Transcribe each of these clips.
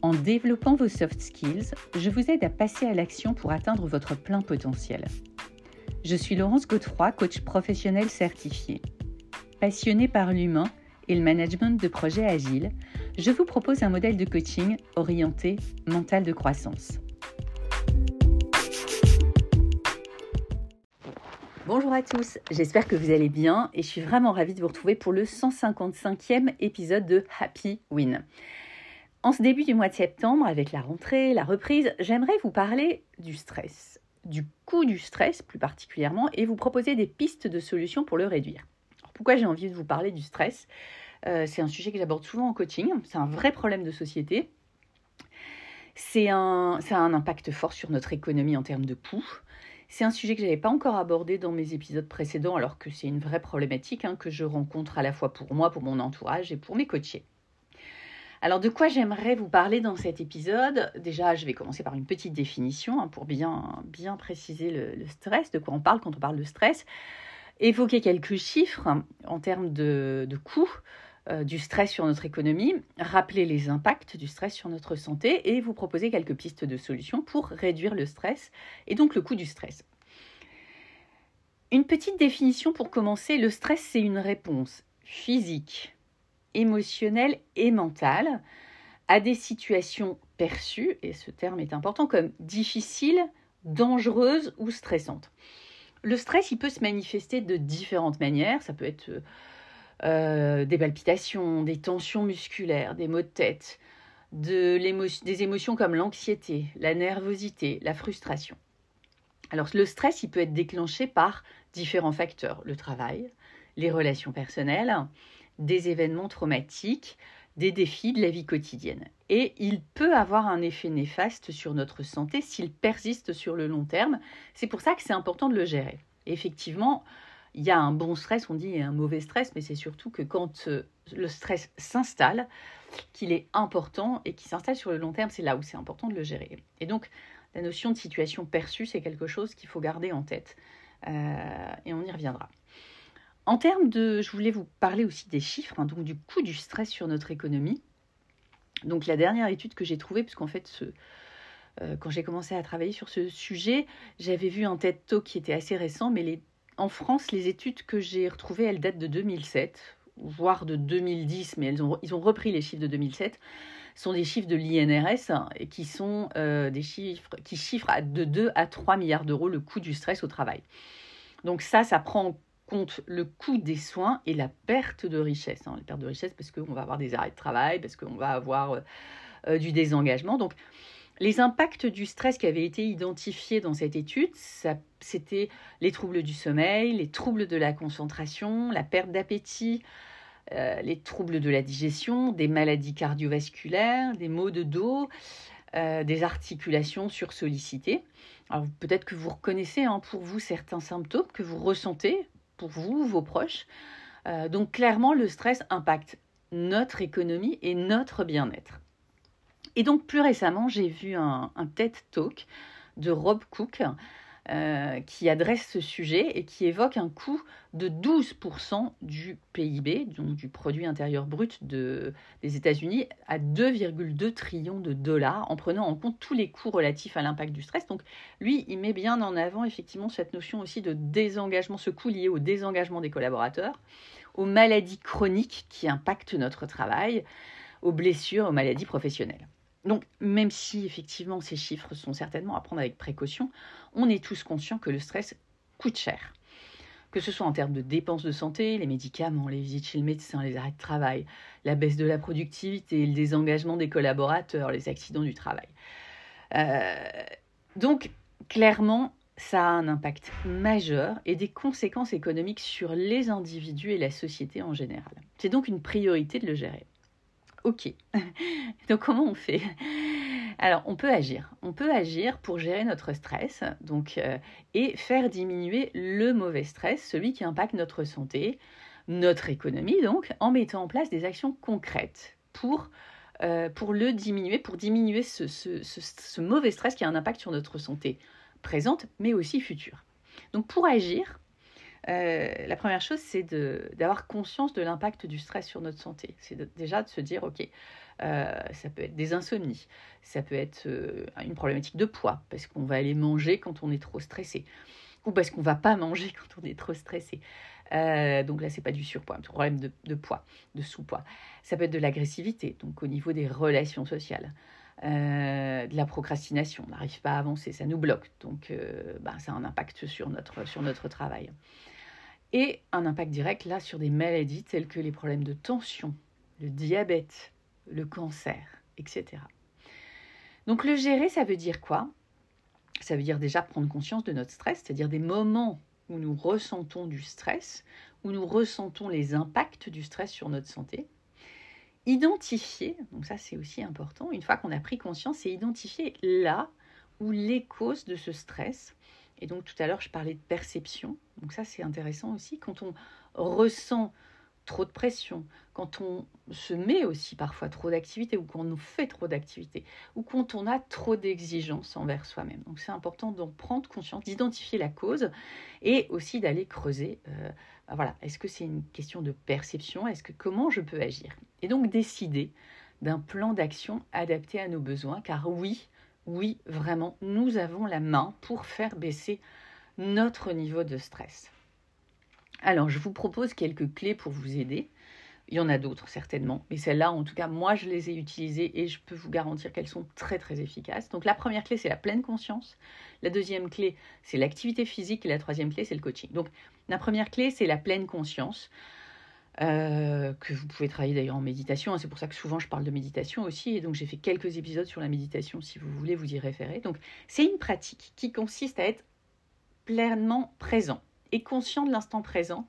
En développant vos soft skills, je vous aide à passer à l'action pour atteindre votre plein potentiel. Je suis Laurence Godefroy, coach professionnel certifié. Passionnée par l'humain et le management de projets agiles, je vous propose un modèle de coaching orienté mental de croissance. Bonjour à tous, j'espère que vous allez bien et je suis vraiment ravie de vous retrouver pour le 155e épisode de Happy Win. En ce début du mois de septembre, avec la rentrée, la reprise, j'aimerais vous parler du stress, du coût du stress plus particulièrement, et vous proposer des pistes de solutions pour le réduire. pourquoi j'ai envie de vous parler du stress? Euh, c'est un sujet que j'aborde souvent en coaching. C'est un vrai problème de société. C'est un, ça a un impact fort sur notre économie en termes de coûts. C'est un sujet que je n'avais pas encore abordé dans mes épisodes précédents, alors que c'est une vraie problématique hein, que je rencontre à la fois pour moi, pour mon entourage et pour mes coachés. Alors de quoi j'aimerais vous parler dans cet épisode? Déjà, je vais commencer par une petite définition hein, pour bien, préciser le, stress, de quoi on parle quand on parle de stress. Évoquer quelques chiffres en termes de, de coûts, euh, du stress sur notre économie, rappeler les impacts du stress sur notre santé et vous proposer quelques pistes de solutions pour réduire le stress et donc le coût du stress. Une petite définition pour commencer, le stress c'est une réponse physique, émotionnelle et mentale à des situations perçues, et ce terme est important, comme difficiles, dangereuses ou stressantes. Le stress, il peut se manifester de différentes manières. Ça peut être euh, des palpitations, des tensions musculaires, des maux de tête, de des émotions comme l'anxiété, la nervosité, la frustration. Alors le stress, il peut être déclenché par différents facteurs, le travail, les relations personnelles, des événements traumatiques, des défis de la vie quotidienne. Et il peut avoir un effet néfaste sur notre santé s'il persiste sur le long terme. C'est pour ça que c'est important de le gérer. Effectivement, il y a un bon stress, on dit un mauvais stress, mais c'est surtout que quand euh, le stress s'installe, qu'il est important et qu'il s'installe sur le long terme, c'est là où c'est important de le gérer. Et donc, la notion de situation perçue, c'est quelque chose qu'il faut garder en tête. Euh, et on y reviendra. En termes de, je voulais vous parler aussi des chiffres, hein, donc du coût du stress sur notre économie. Donc la dernière étude que j'ai trouvée, puisqu'en fait, euh, quand j'ai commencé à travailler sur ce sujet, j'avais vu un TED Talk qui était assez récent, mais en France, les études que j'ai retrouvées, elles datent de 2007, voire de 2010, mais elles ont, ils ont repris les chiffres de 2007 sont des chiffres de l'INRS et qui sont euh, des chiffres qui chiffrent de 2 à 3 milliards d'euros le coût du stress au travail. Donc ça, ça prend en compte le coût des soins et la perte de richesse. Hein, la perte de richesse parce qu'on va avoir des arrêts de travail, parce qu'on va avoir euh, euh, du désengagement. Donc les impacts du stress qui avaient été identifiés dans cette étude, c'était les troubles du sommeil, les troubles de la concentration, la perte d'appétit, euh, les troubles de la digestion, des maladies cardiovasculaires, des maux de dos, des articulations sursollicitées. Alors peut-être que vous reconnaissez hein, pour vous certains symptômes que vous ressentez pour vous, vos proches. Euh, donc clairement, le stress impacte notre économie et notre bien-être. Et donc plus récemment, j'ai vu un, TED Talk de Rob Cook euh, qui adresse ce sujet et qui évoque un coût de 12% du PIB, donc du produit intérieur brut de, des États-Unis, à 2,2 trillions de dollars, en prenant en compte tous les coûts relatifs à l'impact du stress. Donc lui, il met bien en avant effectivement cette notion aussi de désengagement, ce coût lié au désengagement des collaborateurs, aux maladies chroniques qui impactent notre travail, aux blessures, aux maladies professionnelles. Donc, même si effectivement ces chiffres sont certainement à prendre avec précaution, on est tous conscients que le stress coûte cher. Que ce soit en termes de dépenses de santé, les médicaments, les visites chez le médecin, les arrêts de travail, la baisse de la productivité, le désengagement des collaborateurs, les accidents du travail. Euh, donc, clairement, ça a un impact majeur et des conséquences économiques sur les individus et la société en général. C'est donc une priorité de le gérer. Ok. Donc comment on fait? Alors, on peut agir. On peut agir pour gérer notre stress donc, et faire diminuer le mauvais stress, celui qui impacte notre santé, notre économie, donc, en mettant en place des actions concrètes pour, pour le diminuer, pour diminuer ce, mauvais stress qui a un impact sur notre santé présente, mais aussi future. Donc, pour agir, la première chose, c'est d'avoir conscience de l'impact du stress sur notre santé. C'est déjà de se dire, OK, euh, ça peut être des insomnies, ça peut être euh, une problématique de poids, parce qu'on va aller manger quand on est trop stressé, ou parce qu'on va pas manger quand on est trop stressé. Euh, donc là, c'est pas du surpoids, un problème de, poids, de sous-poids. Ça peut être de l'agressivité, donc au niveau des relations sociales. De la procrastination, on n'arrive pas à avancer, ça nous bloque, donc bah, ça a un impact sur notre, sur notre travail. Et un impact direct là sur des maladies telles que les problèmes de tension, le diabète, le cancer, etc. Donc le gérer, ça veut dire quoi? Ça veut dire déjà prendre conscience de notre stress, c'est-à-dire des moments où nous ressentons du stress, où nous ressentons les impacts du stress sur notre santé. Identifier, donc ça c'est aussi important, une fois qu'on a pris conscience, c'est identifier là où les causes de ce stress. Et donc tout à l'heure je parlais de perception, donc ça c'est intéressant aussi, quand on ressent trop de pression, quand on se met aussi parfois trop d'activités ou quand on fait trop d'activités ou quand on a trop d'exigences envers soi-même. Donc c'est important d'en prendre conscience, d'identifier la cause et aussi d'aller creuser. Euh, bah voilà, est-ce que c'est une question de perception Est-ce que comment je peux agir? Et donc décider d'un plan d'action adapté à nos besoins, car oui, oui, vraiment, nous avons la main pour faire baisser notre niveau de stress. Alors, je vous propose quelques clés pour vous aider. Il y en a d'autres certainement, mais celles-là, en tout cas, moi, je les ai utilisées et je peux vous garantir qu'elles sont très, très efficaces. Donc, la première clé, c'est la pleine conscience. La deuxième clé, c'est l'activité physique. Et la troisième clé, c'est le coaching. Donc, la première clé, c'est la pleine conscience. Euh, que vous pouvez travailler d'ailleurs en méditation. Hein. C'est pour ça que souvent je parle de méditation aussi. Et donc j'ai fait quelques épisodes sur la méditation si vous voulez vous y référer. Donc c'est une pratique qui consiste à être pleinement présent et conscient de l'instant présent,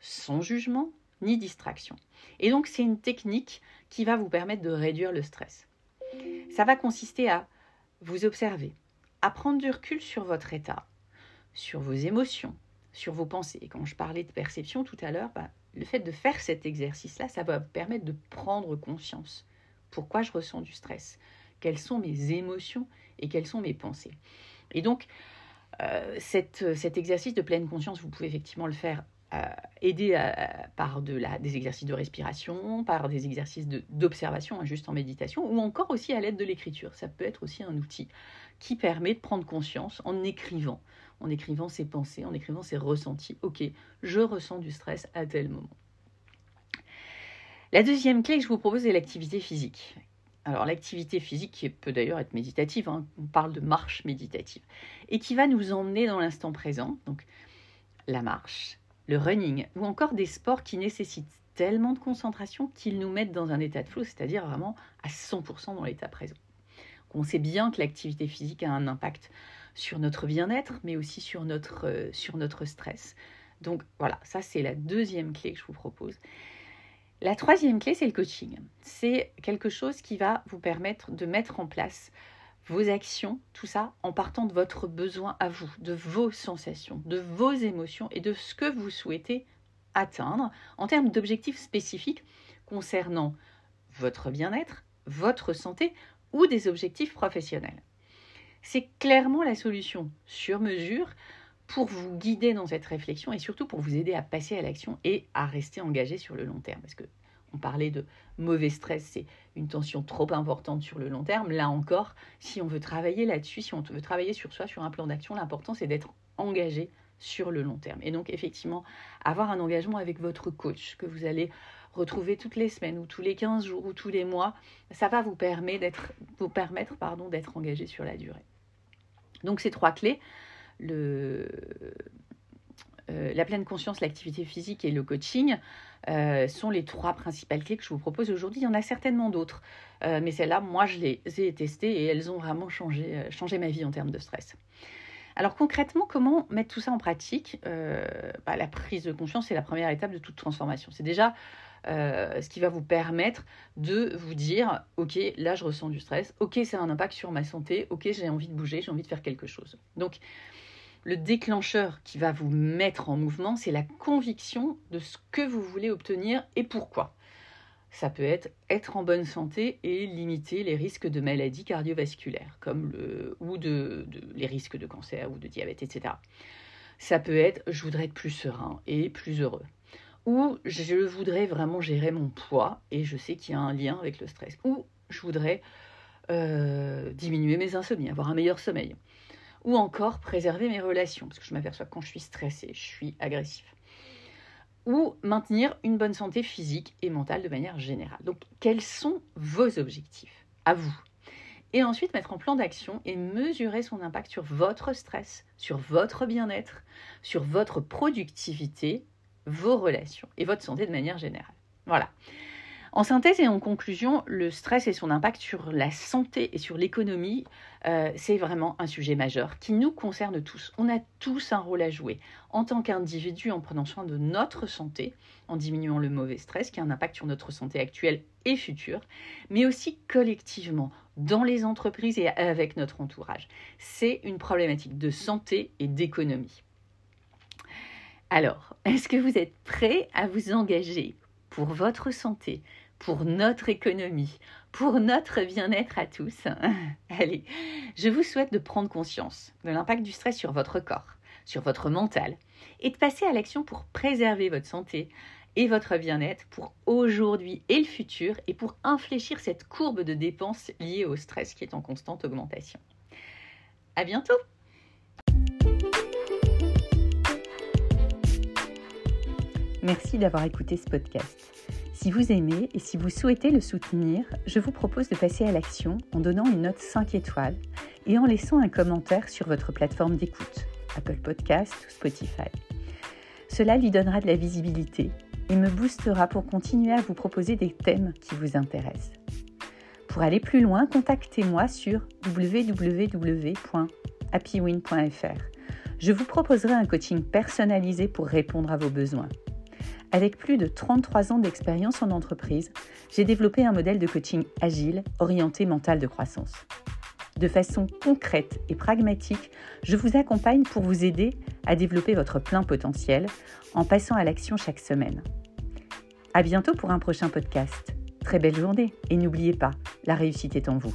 sans jugement ni distraction. Et donc c'est une technique qui va vous permettre de réduire le stress. Ça va consister à vous observer, à prendre du recul sur votre état, sur vos émotions, sur vos pensées. Et quand je parlais de perception tout à l'heure, bah, le fait de faire cet exercice-là, ça va vous permettre de prendre conscience. Pourquoi je ressens du stress Quelles sont mes émotions et quelles sont mes pensées Et donc, euh, cet exercice de pleine conscience, vous pouvez effectivement le faire euh, aidé par de des exercices de respiration, par des exercices d'observation, hein, juste en méditation, ou encore aussi à l'aide de l'écriture. Ça peut être aussi un outil qui permet de prendre conscience en écrivant, en écrivant ses pensées, en écrivant ses ressentis. Ok, je ressens du stress à tel moment. La deuxième clé que je vous propose est l'activité physique. Alors l'activité physique qui peut d'ailleurs être méditative, hein, on parle de marche méditative, et qui va nous emmener dans l'instant présent, donc la marche, le running, ou encore des sports qui nécessitent tellement de concentration qu'ils nous mettent dans un état de flow, c'est-à-dire vraiment à 100% dans l'état présent. On sait bien que l'activité physique a un impact sur notre bien-être, mais aussi sur notre, euh, sur notre stress. Donc voilà, ça c'est la deuxième clé que je vous propose. La troisième clé, c'est le coaching. C'est quelque chose qui va vous permettre de mettre en place vos actions, tout ça, en partant de votre besoin à vous, de vos sensations, de vos émotions et de ce que vous souhaitez atteindre en termes d'objectifs spécifiques concernant votre bien-être, votre santé ou des objectifs professionnels. C'est clairement la solution sur mesure pour vous guider dans cette réflexion et surtout pour vous aider à passer à l'action et à rester engagé sur le long terme. Parce que on parlait de mauvais stress, c'est une tension trop importante sur le long terme. Là encore, si on veut travailler là-dessus, si on veut travailler sur soi, sur un plan d'action, l'important c'est d'être engagé sur le long terme. Et donc effectivement, avoir un engagement avec votre coach que vous allez retrouver toutes les semaines ou tous les 15 jours ou tous les mois, ça va vous permettre d'être d'être engagé sur la durée. Donc ces trois clés, euh, la pleine conscience, l'activité physique et le coaching euh, sont les trois principales clés que je vous propose aujourd'hui. Il y en a certainement d'autres, euh, mais celles-là, moi, je les ai testées et elles ont vraiment changé, ma vie en termes de stress. Alors concrètement, comment mettre tout ça en pratique bah, La prise de conscience est la première étape de toute transformation. C'est déjà ce qui va vous permettre de vous dire, ok, là je ressens du stress, ok, c'est un impact sur ma santé, ok, j'ai envie de bouger, j'ai envie de faire quelque chose. Donc, le déclencheur qui va vous mettre en mouvement, c'est la conviction de ce que vous voulez obtenir et pourquoi. Ça peut être être en bonne santé et limiter les risques de maladies cardiovasculaires, comme le, ou les risques de cancer ou de diabète, etc. Ça peut être je voudrais être plus serein et plus heureux. Ou je voudrais vraiment gérer mon poids et je sais qu'il y a un lien avec le stress. Ou je voudrais euh, diminuer mes insomnies, avoir un meilleur sommeil ou encore préserver mes relations, parce que je m'aperçois que quand je suis stressée, je suis agressif. Ou maintenir une bonne santé physique et mentale de manière générale. Donc, quels sont vos objectifs à vous? Et ensuite, mettre en plan d'action et mesurer son impact sur votre stress, sur votre bien-être, sur votre productivité, vos relations et votre santé de manière générale. Voilà. En synthèse et en conclusion, le stress et son impact sur la santé et sur l'économie, euh, c'est vraiment un sujet majeur qui nous concerne tous. On a tous un rôle à jouer en tant qu'individu en prenant soin de notre santé, en diminuant le mauvais stress qui a un impact sur notre santé actuelle et future, mais aussi collectivement dans les entreprises et avec notre entourage. C'est une problématique de santé et d'économie. Alors, est-ce que vous êtes prêt à vous engager pour votre santé, pour notre économie, pour notre bien-être à tous. Allez, je vous souhaite de prendre conscience de l'impact du stress sur votre corps, sur votre mental, et de passer à l'action pour préserver votre santé et votre bien-être pour aujourd'hui et le futur, et pour infléchir cette courbe de dépenses liée au stress qui est en constante augmentation. À bientôt! Merci d'avoir écouté ce podcast. Si vous aimez et si vous souhaitez le soutenir, je vous propose de passer à l'action en donnant une note 5 étoiles et en laissant un commentaire sur votre plateforme d'écoute, Apple Podcast ou Spotify. Cela lui donnera de la visibilité et me boostera pour continuer à vous proposer des thèmes qui vous intéressent. Pour aller plus loin, contactez-moi sur www.happywin.fr. Je vous proposerai un coaching personnalisé pour répondre à vos besoins. Avec plus de 33 ans d'expérience en entreprise, j'ai développé un modèle de coaching agile orienté mental de croissance. De façon concrète et pragmatique, je vous accompagne pour vous aider à développer votre plein potentiel en passant à l'action chaque semaine. À bientôt pour un prochain podcast. Très belle journée et n'oubliez pas, la réussite est en vous.